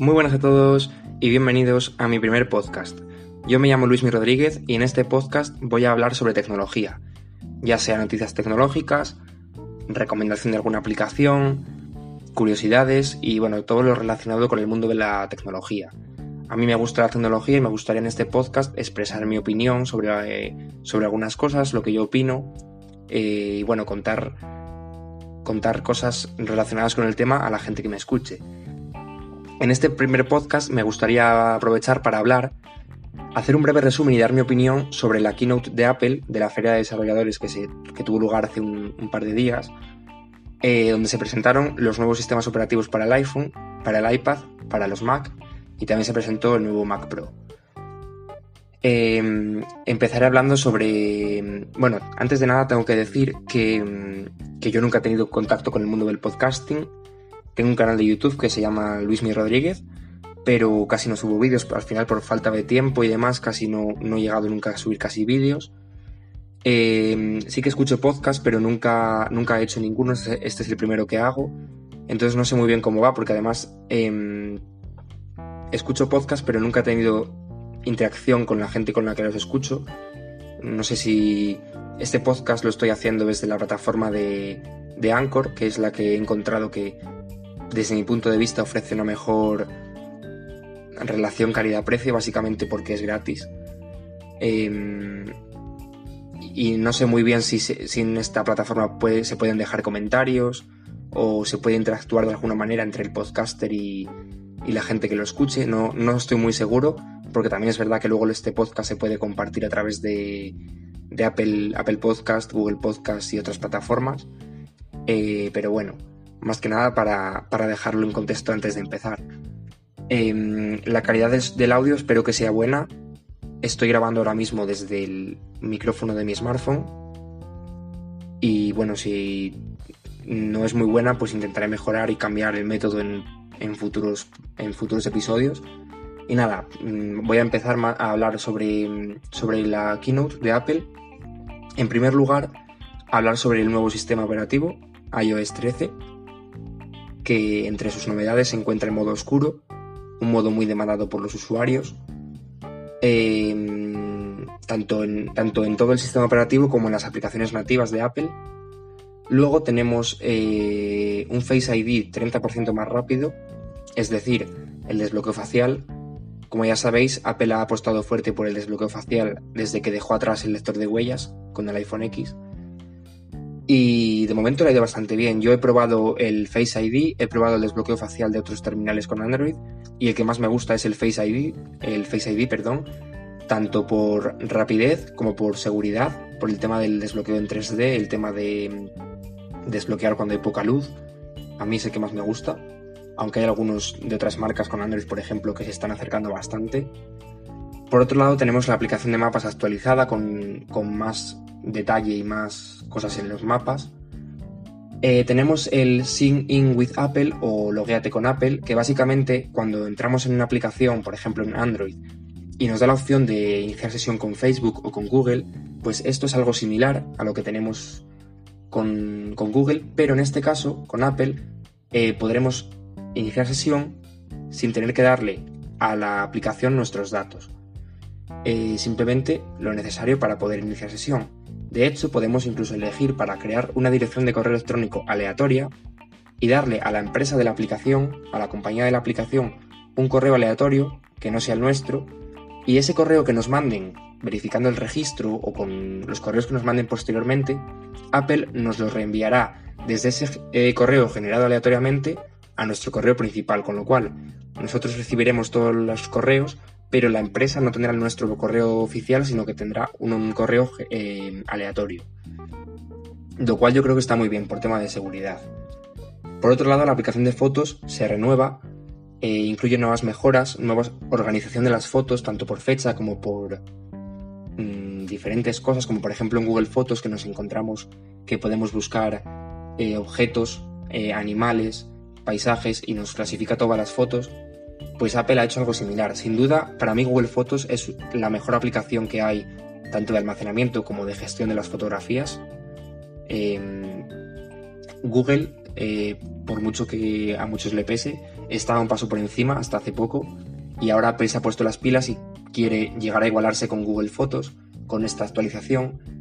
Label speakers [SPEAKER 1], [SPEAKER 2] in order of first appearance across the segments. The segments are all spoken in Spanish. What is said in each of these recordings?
[SPEAKER 1] Muy buenas a todos y bienvenidos a mi primer podcast. Yo me llamo Luis Mi Rodríguez y en este podcast voy a hablar sobre tecnología, ya sea noticias tecnológicas, recomendación de alguna aplicación, curiosidades y bueno, todo lo relacionado con el mundo de la tecnología. A mí me gusta la tecnología y me gustaría en este podcast expresar mi opinión sobre, eh, sobre algunas cosas, lo que yo opino eh, y bueno, contar, contar cosas relacionadas con el tema a la gente que me escuche. En este primer podcast me gustaría aprovechar para hablar, hacer un breve resumen y dar mi opinión sobre la keynote de Apple, de la feria de desarrolladores que, se, tuvo lugar hace un, par de días, eh, donde se presentaron los nuevos sistemas operativos para el iPhone, para el iPad, para los Mac y también se presentó el nuevo Mac Pro. Em, empezaré hablando sobre... Bueno, antes de nada tengo que decir que, que yo nunca he tenido contacto con el mundo del podcasting tengo un canal de YouTube que se llama Luismi Rodríguez, pero casi no subo vídeos, al final por falta de tiempo y demás casi no, no he llegado nunca a subir casi vídeos. Eh, sí que escucho podcast, pero nunca, nunca he hecho ninguno, este, este es el primero que hago, entonces no sé muy bien cómo va, porque además em, escucho podcast, pero nunca he tenido interacción con la gente con la que los escucho. No sé si este podcast lo estoy haciendo desde la plataforma de Anchor, que es la que he encontrado que desde mi punto de vista ofrece una mejor relación calidad-precio, básicamente porque es gratis. Em, y no sé muy bien si, en esta plataforma se pueden dejar comentarios o se puede interactuar de alguna manera entre el podcaster y, la gente que lo escuche. No, no, estoy muy seguro, porque también es verdad que luego este podcast se puede compartir a través de, Apple, Apple Podcast, Google Podcast y otras plataformas. Eh, pero bueno, más que nada para, dejarlo en contexto antes de empezar. Em, la calidad del audio espero que sea buena. Estoy grabando ahora mismo desde el micrófono de mi smartphone. Y bueno, si no es muy buena, pues intentaré mejorar y cambiar el método en, futuros, en futuros episodios. Y nada, mm, voy a empezar a hablar sobre, sobre la keynote de Apple. En primer lugar, hablar sobre el nuevo sistema operativo, iOS 13 que entre sus novedades se encuentra el modo oscuro, un modo muy demandado por los usuarios, em, tanto, en, tanto en todo el sistema operativo como en las aplicaciones nativas de Apple. Luego tenemos eh, un Face ID 30% más rápido, es decir, el desbloqueo facial. Como ya sabéis, Apple ha apostado fuerte por el desbloqueo facial desde que dejó atrás el lector de huellas con el iPhone X y de momento le ha ido bastante bien. Yo he probado el Face ID, he probado el desbloqueo facial de otros terminales con Android y el que más me gusta es el Face ID, el Face ID, perdón, tanto por rapidez como por seguridad, por el tema del desbloqueo en 3D, el tema de desbloquear cuando hay poca luz. A mí es el que más me gusta, aunque hay algunos de otras marcas con Android, por ejemplo, que se están acercando bastante. Por otro lado, tenemos la aplicación de mapas actualizada con, con más detalle y más cosas en los mapas. Eh, tenemos el Sign In with Apple o Logueate con Apple, que básicamente cuando entramos en una aplicación, por ejemplo en Android, y nos da la opción de iniciar sesión con Facebook o con Google, pues esto es algo similar a lo que tenemos con, Google, pero en este caso, con Apple, eh, podremos iniciar sesión sin tener que darle a la aplicación nuestros datos. Eh, simplemente lo necesario para poder iniciar sesión. De hecho, podemos incluso elegir para crear una dirección de correo electrónico aleatoria y darle a la empresa de la aplicación, a la compañía de la aplicación, un correo aleatorio que no sea el nuestro y ese correo que nos manden verificando el registro o con los correos que nos manden posteriormente, Apple nos lo reenviará desde ese eh, correo generado aleatoriamente a nuestro correo principal, con lo cual nosotros recibiremos todos los correos pero la empresa no tendrá nuestro correo oficial, sino que tendrá un, correo eh, aleatorio. Lo cual yo creo que está muy bien por tema de seguridad. Por otro lado, la aplicación de fotos se renueva, e incluye nuevas mejoras, nueva organización de las fotos, tanto por fecha como por mm, diferentes cosas, como por ejemplo en Google Fotos que nos encontramos que podemos buscar eh, objetos, animales, paisajes y nos clasifica todas las fotos pues Apple ha hecho algo similar. Sin duda, para mí Google Fotos es la mejor aplicación que hay, tanto de almacenamiento como de gestión de las fotografías. Em, Google, eh, por mucho que a muchos le pese, estaba un paso por encima hasta hace poco y ahora Apple se ha puesto las pilas y quiere llegar a igualarse con Google Fotos con esta actualización.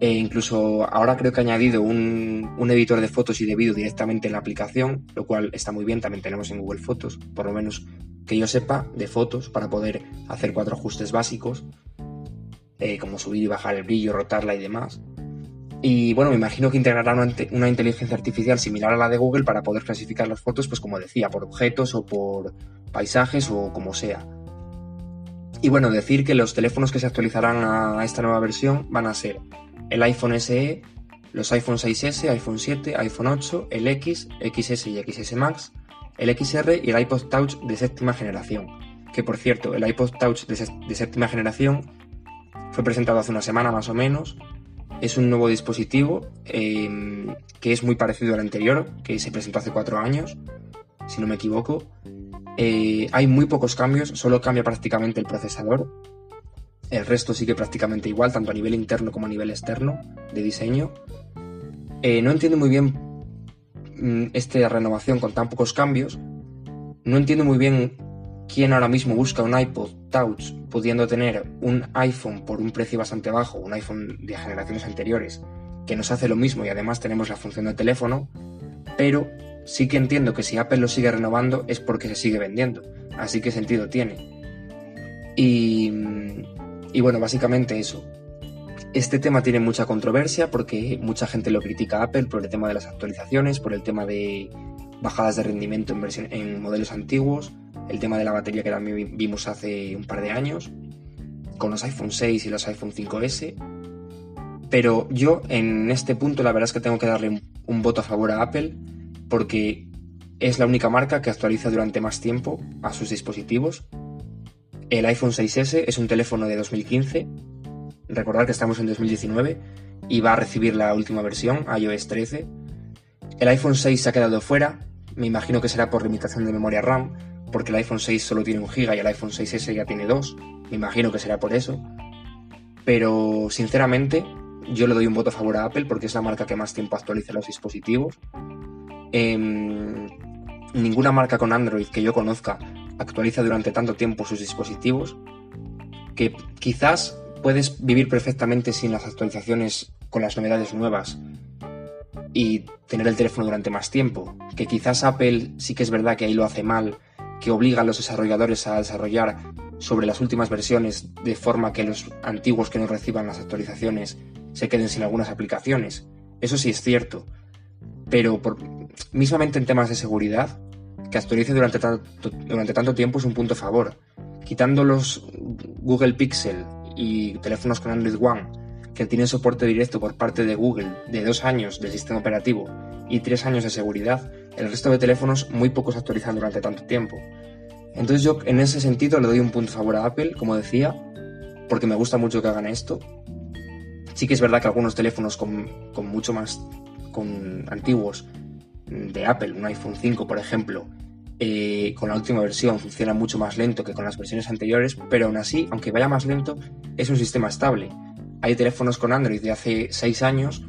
[SPEAKER 1] E incluso ahora creo que ha añadido un, un, editor de fotos y de vídeo directamente en la aplicación, lo cual está muy bien, también tenemos en Google Fotos, por lo menos que yo sepa, de fotos para poder hacer cuatro ajustes básicos, eh, como subir y bajar el brillo, rotarla y demás. Y bueno, me imagino que integrará una, inteligencia artificial similar a la de Google para poder clasificar las fotos, pues como decía, por objetos o por paisajes o como sea. Y bueno, decir que los teléfonos que se actualizarán a esta nueva versión van a ser el iPhone SE, los iPhone 6S, iPhone 7, iPhone 8, el X, XS y XS Max, el XR y el iPod Touch de séptima generación. Que por cierto, el iPod Touch de, séptima generación fue presentado hace una semana más o menos. Es un nuevo dispositivo em, que es muy parecido al anterior, que se presentó hace cuatro años, si no me equivoco. Eh, hay muy pocos cambios, solo cambia prácticamente el procesador. El resto sigue prácticamente igual, tanto a nivel interno como a nivel externo de diseño. Eh, no entiendo muy bien Mm, esta renovación con tan pocos cambios, no entiendo muy bien quién ahora mismo busca un iPod Touch pudiendo tener un iPhone por un precio bastante bajo, un iPhone de generaciones anteriores, que nos hace lo mismo y además tenemos la función de teléfono, pero sí que entiendo que si Apple lo sigue renovando es porque se sigue vendiendo, así que sentido tiene. Y, y bueno, básicamente eso. Este tema tiene mucha controversia porque mucha gente lo critica a Apple por el tema de las actualizaciones, por el tema de bajadas de rendimiento en, en modelos antiguos, el tema de la batería que también vimos hace un par de años, con los iPhone 6 y los iPhone 5S. Pero yo en este punto la verdad es que tengo que darle un, un voto a favor a Apple porque es la única marca que actualiza durante más tiempo a sus dispositivos. El iPhone 6S es un teléfono de 2015 Recordad que estamos en 2019 y va a recibir la última versión, iOS 13. El iPhone 6 se ha quedado fuera, me imagino que será por limitación de memoria RAM, porque el iPhone 6 solo tiene un GB y el iPhone 6S ya tiene 2, me imagino que será por eso. Pero sinceramente, yo le doy un voto a favor a Apple porque es la marca que más tiempo actualiza los dispositivos. Em, ninguna marca con Android que yo conozca actualiza durante tanto tiempo sus dispositivos que quizás puedes vivir perfectamente sin las actualizaciones con las novedades nuevas y tener el teléfono durante más tiempo. Que quizás Apple sí que es verdad que ahí lo hace mal, que obliga a los desarrolladores a desarrollar sobre las últimas versiones de forma que los antiguos que no reciban las actualizaciones se queden sin algunas aplicaciones. Eso sí es cierto. Pero por, mismamente en temas de seguridad, que actualice durante tanto, tiempo es un punto favor. Quitando los Google Pixel y teléfonos con Android One que tienen soporte directo por parte de Google de dos años del sistema operativo y tres años de seguridad, el resto de teléfonos muy pocos actualizan durante tanto tiempo. Entonces yo en ese sentido le doy un punto favor a Apple, como decía, porque me gusta mucho que hagan esto. Sí que es verdad que algunos teléfonos con, con mucho más con antiguos de Apple, un iPhone 5 por ejemplo, eh, con la última versión funciona mucho más lento que con las versiones anteriores, pero aún así, aunque vaya más lento, es un sistema estable. Hay teléfonos con Android de hace 6 años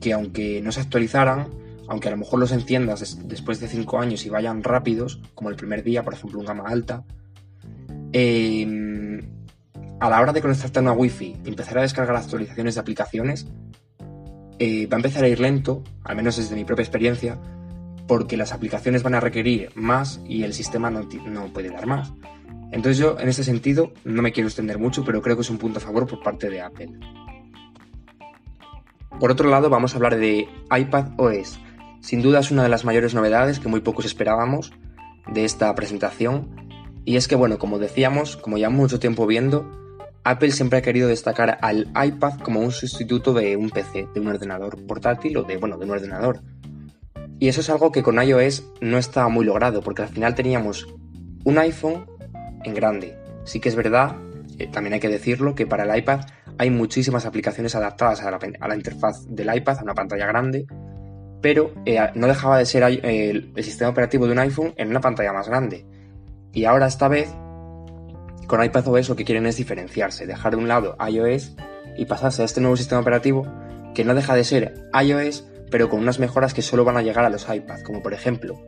[SPEAKER 1] que aunque no se actualizaran, aunque a lo mejor los enciendas después de 5 años y vayan rápidos, como el primer día, por ejemplo, un gama alta, em, a la hora de conectarte a una Wi-Fi y empezar a descargar actualizaciones de aplicaciones, eh, va a empezar a ir lento, al menos desde mi propia experiencia, porque las aplicaciones van a requerir más y el sistema no, puede dar más. Entonces yo en ese sentido no me quiero extender mucho, pero creo que es un punto a favor por parte de Apple. Por otro lado, vamos a hablar de iPad OS. Sin duda es una de las mayores novedades que muy pocos esperábamos de esta presentación. Y es que, bueno, como decíamos, como ya mucho tiempo viendo, Apple siempre ha querido destacar al iPad como un sustituto de un PC, de un ordenador portátil o de, bueno, de un ordenador. Y eso es algo que con iOS no estaba muy logrado, porque al final teníamos un iPhone en grande. Sí que es verdad, eh, también hay que decirlo, que para el iPad hay muchísimas aplicaciones adaptadas a la, interfaz del iPad, a una pantalla grande, pero eh, no dejaba de ser el, sistema operativo de un iPhone en una pantalla más grande. Y ahora esta vez, con iPadOS lo que quieren es diferenciarse, dejar de un lado iOS y pasarse a este nuevo sistema operativo que no deja de ser iOS, pero con unas mejoras que solo van a llegar a los iPads, como por ejemplo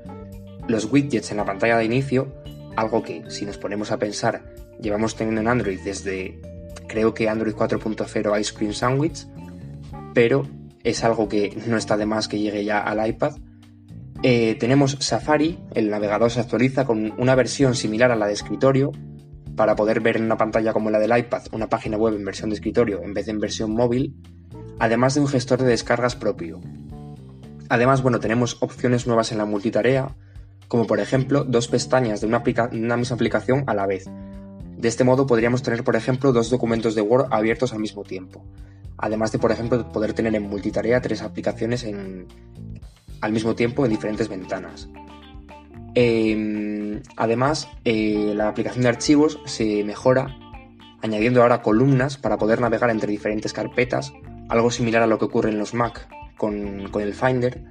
[SPEAKER 1] los widgets en la pantalla de inicio, algo que si nos ponemos a pensar llevamos teniendo en Android desde creo que Android 4.0 Ice Cream Sandwich, pero es algo que no está de más que llegue ya al iPad. Eh, tenemos Safari, el navegador se actualiza con una versión similar a la de escritorio, para poder ver en una pantalla como la del iPad una página web en versión de escritorio en vez de en versión móvil, además de un gestor de descargas propio. Además, bueno, tenemos opciones nuevas en la multitarea, como por ejemplo dos pestañas de una, misma aplicación a la vez. De este modo podríamos tener, por ejemplo, dos documentos de Word abiertos al mismo tiempo. Además de, por ejemplo, poder tener en multitarea tres aplicaciones en, al mismo tiempo en diferentes ventanas. Em, además, eh, la aplicación de archivos se mejora añadiendo ahora columnas para poder navegar entre diferentes carpetas, algo similar a lo que ocurre en los Mac con, el Finder.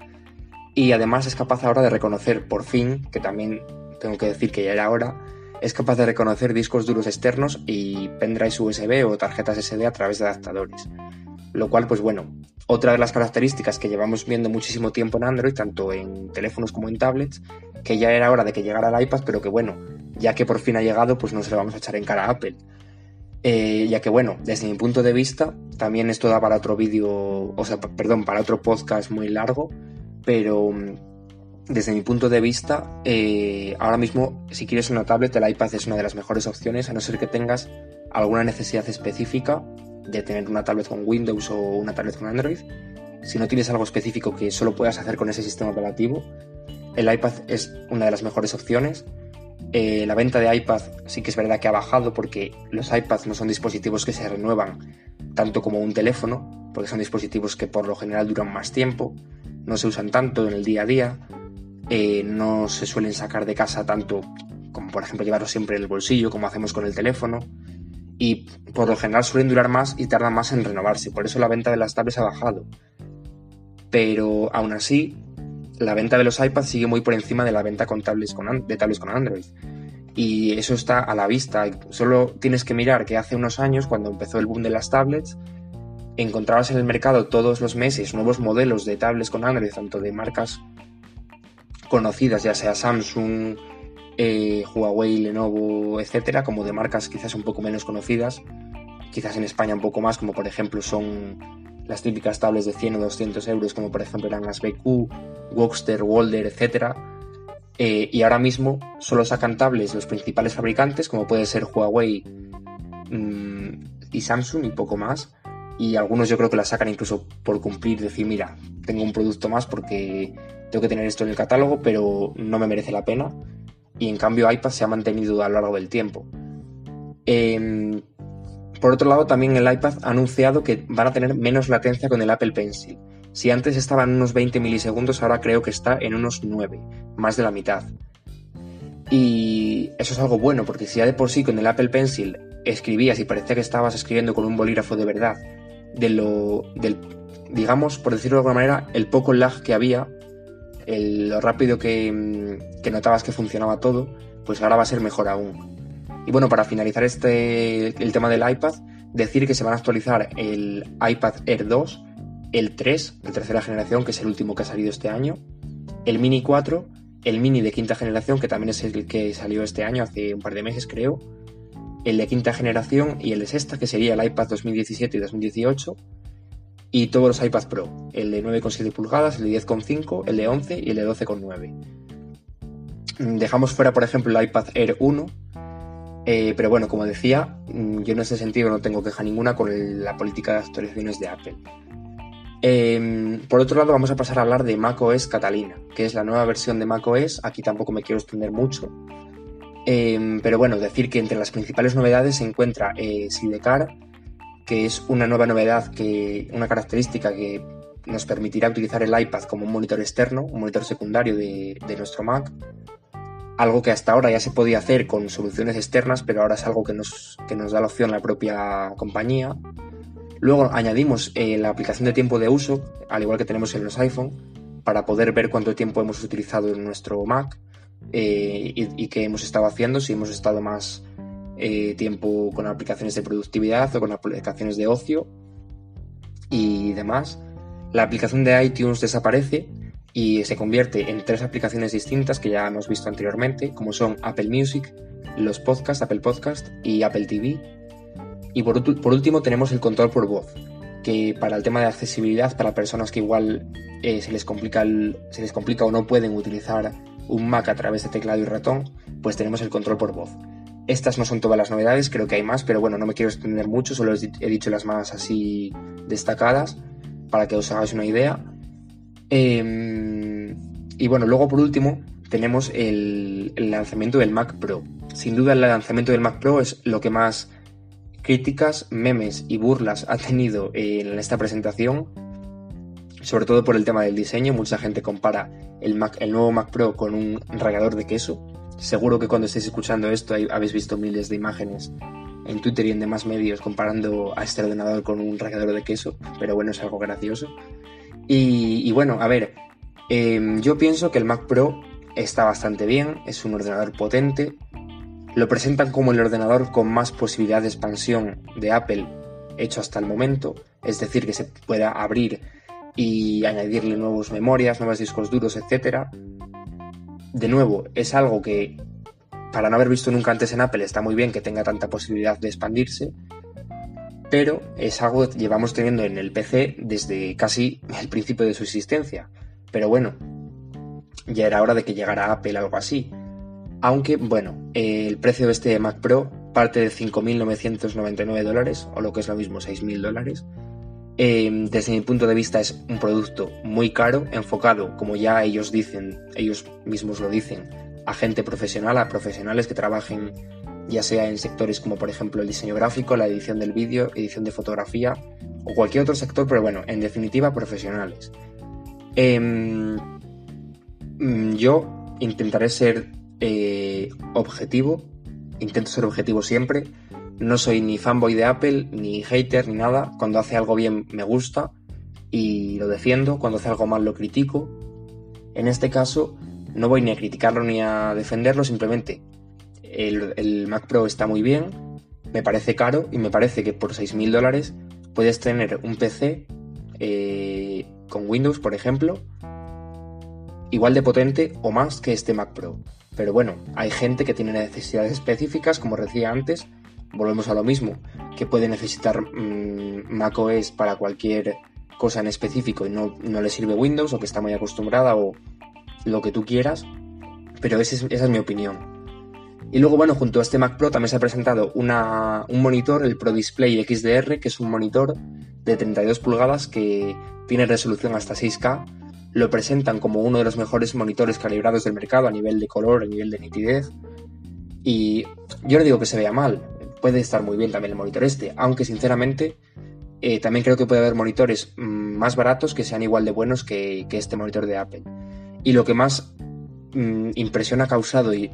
[SPEAKER 1] Y además es capaz ahora de reconocer, por fin, que también tengo que decir que ya era hora, es capaz de reconocer discos duros externos y pendrives USB o tarjetas SD a través de adaptadores. Lo cual, pues bueno, otra de las características que llevamos viendo muchísimo tiempo en Android, tanto en teléfonos como en tablets, que ya era hora de que llegara el iPad, pero que bueno, ya que por fin ha llegado, pues no se lo vamos a echar en cara a Apple. Eh, ya que bueno, desde mi punto de vista, también esto da para otro vídeo, o sea, perdón, para otro podcast muy largo, pero mm, desde mi punto de vista, eh, ahora mismo, si quieres una tablet, el iPad es una de las mejores opciones, a no ser que tengas alguna necesidad específica de tener una tablet con Windows o una tablet con Android. Si no tienes algo específico que solo puedas hacer con ese sistema operativo, el iPad es una de las mejores opciones. Eh, la venta de iPad sí que es verdad que ha bajado porque los iPads no son dispositivos que se renuevan tanto como un teléfono, porque son dispositivos que por lo general duran más tiempo, no se usan tanto en el día a día, eh, no se suelen sacar de casa tanto como por ejemplo llevarlos siempre en el bolsillo como hacemos con el teléfono y por lo general suelen durar más y tardan más en renovarse, por eso la venta de las tablets ha bajado. Pero aún así, la venta de los iPads sigue muy por encima de la venta con tablets con, de tablets con Android. Y eso está a la vista. Solo tienes que mirar que hace unos años, cuando empezó el boom de las tablets, encontrabas en el mercado todos los meses nuevos modelos de tablets con Android, tanto de marcas conocidas, ya sea Samsung, eh, Huawei, Lenovo, etcétera, como de marcas quizás un poco menos conocidas, quizás en España un poco más, como por ejemplo son las típicas tablets de 100 o 200 euros, como por ejemplo eran las BQ, Woxter, Walder, etcétera. Eh, y ahora mismo solo sacan tablets los principales fabricantes, como puede ser Huawei mm, y Samsung y poco más. Y algunos yo creo que las sacan incluso por cumplir, decir, mira, tengo un producto más porque tengo que tener esto en el catálogo, pero no me merece la pena y en cambio iPad se ha mantenido a lo largo del tiempo. Em, por otro lado, también el iPad ha anunciado que van a tener menos latencia con el Apple Pencil. Si antes estaba en unos 20 milisegundos, ahora creo que está en unos 9, más de la mitad. Y eso es algo bueno, porque si ya de por sí con el Apple Pencil escribías y parecía que estabas escribiendo con un bolígrafo de verdad, de lo, del, digamos, por decirlo de alguna manera, el poco lag que había lo rápido que, notabas que funcionaba todo, pues ahora va a ser mejor aún. Y bueno, para finalizar este, el tema del iPad, decir que se van a actualizar el iPad Air 2, el 3 de tercera generación, que es el último que ha salido este año, el Mini 4, el Mini de quinta generación, que también es el que salió este año, hace un par de meses creo, el de quinta generación y el de sexta, que sería el iPad 2017 y 2018, y todos los iPad Pro, el de 9,7 pulgadas, el de 10,5, el de 11 y el de 12,9. Mm, dejamos fuera, por ejemplo, el iPad Air 1, eh, pero bueno, como decía, mm, yo en ese sentido no tengo queja ninguna con la política de actualizaciones de Apple. Em, por otro lado, vamos a pasar a hablar de macOS Catalina, que es la nueva versión de macOS. Aquí tampoco me quiero extender mucho. Em, pero bueno, decir que entre las principales novedades se encuentra eh, Sidecar, que es una nueva novedad, que, una característica que nos permitirá utilizar el iPad como un monitor externo, un monitor secundario de, nuestro Mac. Algo que hasta ahora ya se podía hacer con soluciones externas, pero ahora es algo que nos, nos da la opción la propia compañía. Luego añadimos eh, la aplicación de tiempo de uso, al igual que tenemos en los iPhone, para poder ver cuánto tiempo hemos utilizado en nuestro Mac eh, y, y, qué hemos estado haciendo, si hemos estado más eh, tiempo con aplicaciones de productividad o con aplicaciones de ocio y demás. La aplicación de iTunes desaparece y se convierte en tres aplicaciones distintas que ya hemos visto anteriormente, como son Apple Music, los podcasts, Apple Podcast y Apple TV. Y por, último tenemos el control por voz, que para el tema de accesibilidad, para personas que igual eh, se, les complica se les complica o no pueden utilizar un Mac a través de teclado y ratón, pues tenemos el control por voz. Estas no son todas las novedades, creo que hay más, pero bueno, no me quiero extender mucho, solo he dicho las más así destacadas para que os hagáis una idea. Em, y bueno, luego por último tenemos el, lanzamiento del Mac Pro. Sin duda el lanzamiento del Mac Pro es lo que más críticas, memes y burlas ha tenido en esta presentación, sobre todo por el tema del diseño. Mucha gente compara el, Mac, el nuevo Mac Pro con un rallador de queso. Seguro que cuando estéis escuchando esto habéis visto miles de imágenes en Twitter y en demás medios comparando a este ordenador con un rallador de queso, pero bueno, es algo gracioso. Y, bueno, a ver, em, yo pienso que el Mac Pro está bastante bien, es un ordenador potente, lo presentan como el ordenador con más posibilidad de expansión de Apple hecho hasta el momento, es decir, que se pueda abrir y añadirle nuevas memorias, nuevos discos duros, etc. De nuevo, es algo que para no haber visto nunca antes en Apple está muy bien que tenga tanta posibilidad de expandirse, pero es algo que llevamos teniendo en el PC desde casi el principio de su existencia. Pero bueno, ya era hora de que llegara Apple algo así. Aunque, bueno, el precio de este Mac Pro parte de 5.999 dólares, o lo que es lo mismo, 6.000 dólares. Em, desde mi punto de vista es un producto muy caro, enfocado, como ya ellos dicen, ellos mismos lo dicen, a gente profesional, a profesionales que trabajen ya sea en sectores como por ejemplo el diseño gráfico, la edición del vídeo, edición de fotografía o cualquier otro sector, pero bueno, en definitiva profesionales. Em, mm, yo intentaré ser eh, objetivo, intento ser objetivo siempre, no soy ni fanboy de Apple, ni hater, ni nada, cuando hace algo bien me gusta y lo defiendo, cuando hace algo mal lo critico. En este caso, no voy ni a criticarlo ni a defenderlo, simplemente el, Mac Pro está muy bien, me parece caro y me parece que por 6.000 dólares puedes tener un PC eh, con Windows, por ejemplo, igual de potente o más que este Mac Pro. Pero bueno, hay gente que tiene necesidades específicas, como decía antes, volvemos a lo mismo, que puede necesitar mm, Mac OS para cualquier cosa en específico y no, no, le sirve Windows o que está muy acostumbrada o lo que tú quieras, pero esa es mi opinión. Y luego, bueno, junto a este Mac Pro también se ha presentado un monitor, el Pro Display XDR, que es un monitor de 32 pulgadas que tiene resolución hasta 6K. Lo presentan como uno de los mejores monitores calibrados del mercado a nivel de color, a nivel de nitidez. Y yo no digo que se vea mal, puede estar muy bien también el monitor este, aunque sinceramente eh, también creo que puede haber monitores mm, más baratos que sean igual de buenos que, este monitor de Apple. Y lo que más mm, impresión ha causado y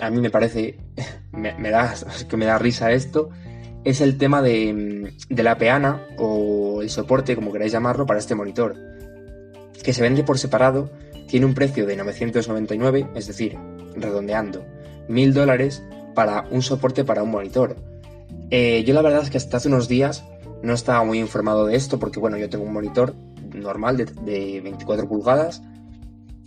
[SPEAKER 1] a mí me parece, me, da, que me da risa esto, es el tema de, de, la peana o el soporte, como queráis llamarlo, para este monitor, que se vende por separado, tiene un precio de 999, es decir, redondeando, 1000 dólares para un soporte para un monitor. Eh, yo la verdad es que hasta hace unos días no estaba muy informado de esto porque bueno, yo tengo un monitor normal de, de 24 pulgadas,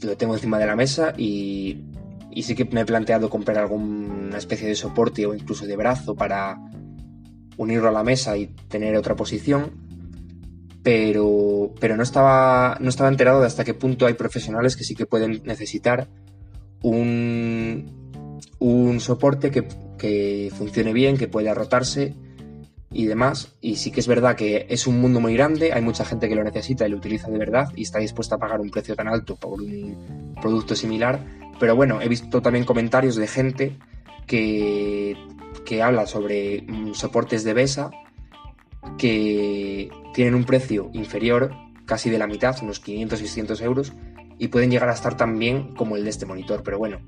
[SPEAKER 1] lo tengo encima de la mesa y y sí que me he planteado comprar alguna especie de soporte o incluso de brazo para unirlo a la mesa y tener otra posición, pero, pero no, estaba, no estaba enterado de hasta qué punto hay profesionales que sí que pueden necesitar un, un soporte que, que funcione bien, que pueda rotarse y demás. Y sí que es verdad que es un mundo muy grande, hay mucha gente que lo necesita y lo utiliza de verdad y está dispuesta a pagar un precio tan alto por un producto similar pero bueno, he visto también comentarios de gente que, habla sobre mm, soportes de BESA que tienen un precio inferior casi de la mitad, unos 500-600 euros, y pueden llegar a estar tan bien como el de este monitor. Pero bueno,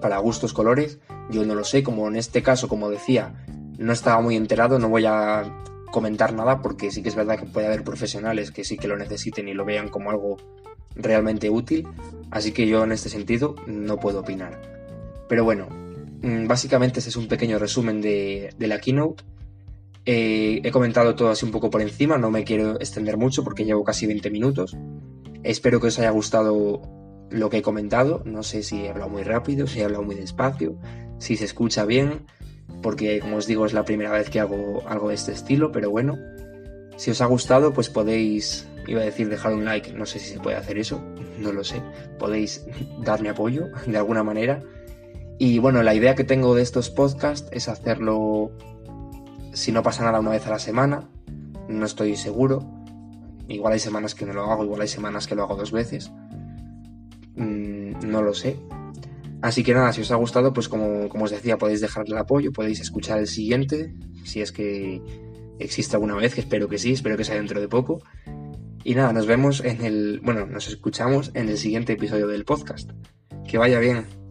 [SPEAKER 1] para gustos colores, yo no lo sé, como en este caso, como decía, no estaba muy enterado, no voy a comentar nada porque sí que es verdad que puede haber profesionales que sí que lo necesiten y lo vean como algo realmente útil, así que yo en este sentido no puedo opinar. Pero bueno, mm, básicamente este es un pequeño resumen de, la keynote. Eh, he comentado todo así un poco por encima, no me quiero extender mucho porque llevo casi 20 minutos. Espero que os haya gustado lo que he comentado. No sé si he hablado muy rápido, si he hablado muy despacio, si se escucha bien, porque como os digo es la primera vez que hago algo de este estilo, pero bueno. Si os ha gustado, pues podéis, iba a decir dejar un like, no sé si se puede hacer eso, no lo sé. Podéis darme apoyo de alguna manera. Y bueno, la idea que tengo de estos podcasts es hacerlo, si no pasa nada, una vez a la semana. No estoy seguro. Igual hay semanas que no lo hago, igual hay semanas que lo hago dos veces. Mm, no lo sé. Así que nada, si os ha gustado, pues como, como os decía, podéis dejarle el apoyo, podéis escuchar el siguiente, si es que existe alguna vez, que espero que sí, espero que sea dentro de poco. Y nada, nos vemos en el, bueno, nos escuchamos en el siguiente episodio del podcast. Que vaya bien.